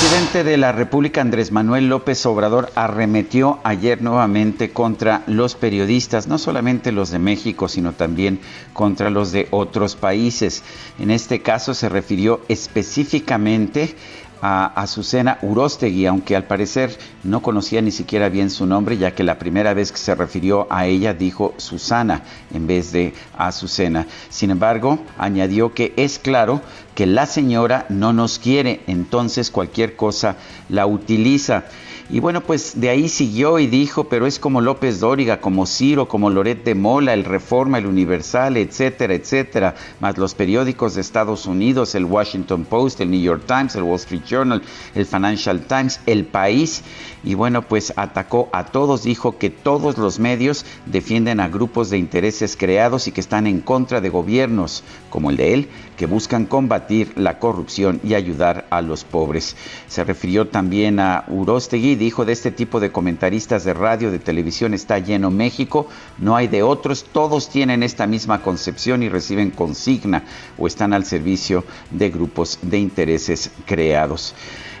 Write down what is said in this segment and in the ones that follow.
Presidente de la República, Andrés Manuel López Obrador, arremetió ayer nuevamente contra los periodistas, no solamente los de México, sino también contra los de otros países. En este caso se refirió específicamente a Azucena Urostegui, aunque al parecer no conocía ni siquiera bien su nombre, ya que la primera vez que se refirió a ella dijo Susana en vez de Azucena. Sin embargo, añadió que es claro que la señora no nos quiere, entonces cualquier cosa la utiliza. Y bueno, pues de ahí siguió y dijo, pero es como López Dóriga, como Ciro, como Loret de Mola, el Reforma, el Universal, etcétera, etcétera, más los periódicos de Estados Unidos, el Washington Post, el New York Times, el Wall Street Journal, el Financial Times, el País. Y bueno, pues atacó a todos, dijo que todos los medios defienden a grupos de intereses creados y que están en contra de gobiernos como el de él, que buscan combatir la corrupción y ayudar a los pobres. Se refirió también a Urostegui, dijo de este tipo de comentaristas de radio, de televisión está lleno México, no hay de otros, todos tienen esta misma concepción y reciben consigna o están al servicio de grupos de intereses creados.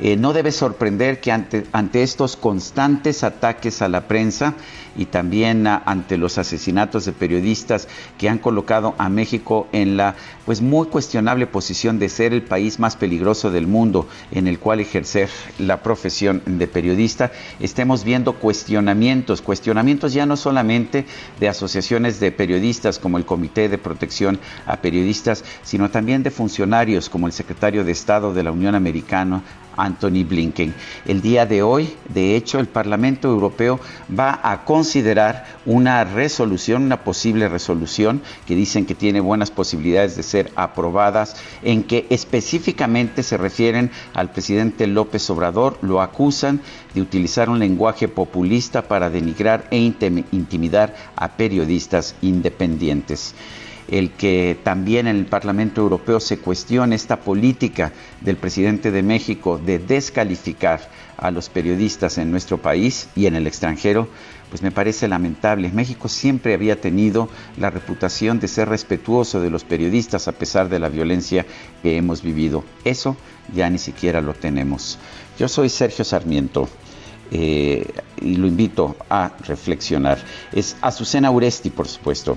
Eh, no debe sorprender que ante, estos constantes ataques a la prensa y también ante los asesinatos de periodistas que han colocado a México en la pues muy cuestionable posición de ser el país más peligroso del mundo en el cual ejercer la profesión de periodista, estemos viendo cuestionamientos, cuestionamientos ya no solamente de asociaciones de periodistas como el Comité de Protección a Periodistas, sino también de funcionarios como el secretario de Estado de la Unión Americana, Anthony Blinken. El día de hoy, de hecho, el Parlamento Europeo va a considerar una resolución, una posible resolución que dicen que tiene buenas posibilidades de ser aprobadas, en que específicamente se refieren al presidente López Obrador, lo acusan de utilizar un lenguaje populista para denigrar e intimidar a periodistas independientes el que también en el Parlamento Europeo se cuestione esta política del presidente de México de descalificar a los periodistas en nuestro país y en el extranjero, pues me parece lamentable. México siempre había tenido la reputación de ser respetuoso de los periodistas a pesar de la violencia que hemos vivido. Eso ya ni siquiera lo tenemos. Yo soy Sergio Sarmiento. Eh, y lo invito a reflexionar. Es Azucena Uresti, por supuesto.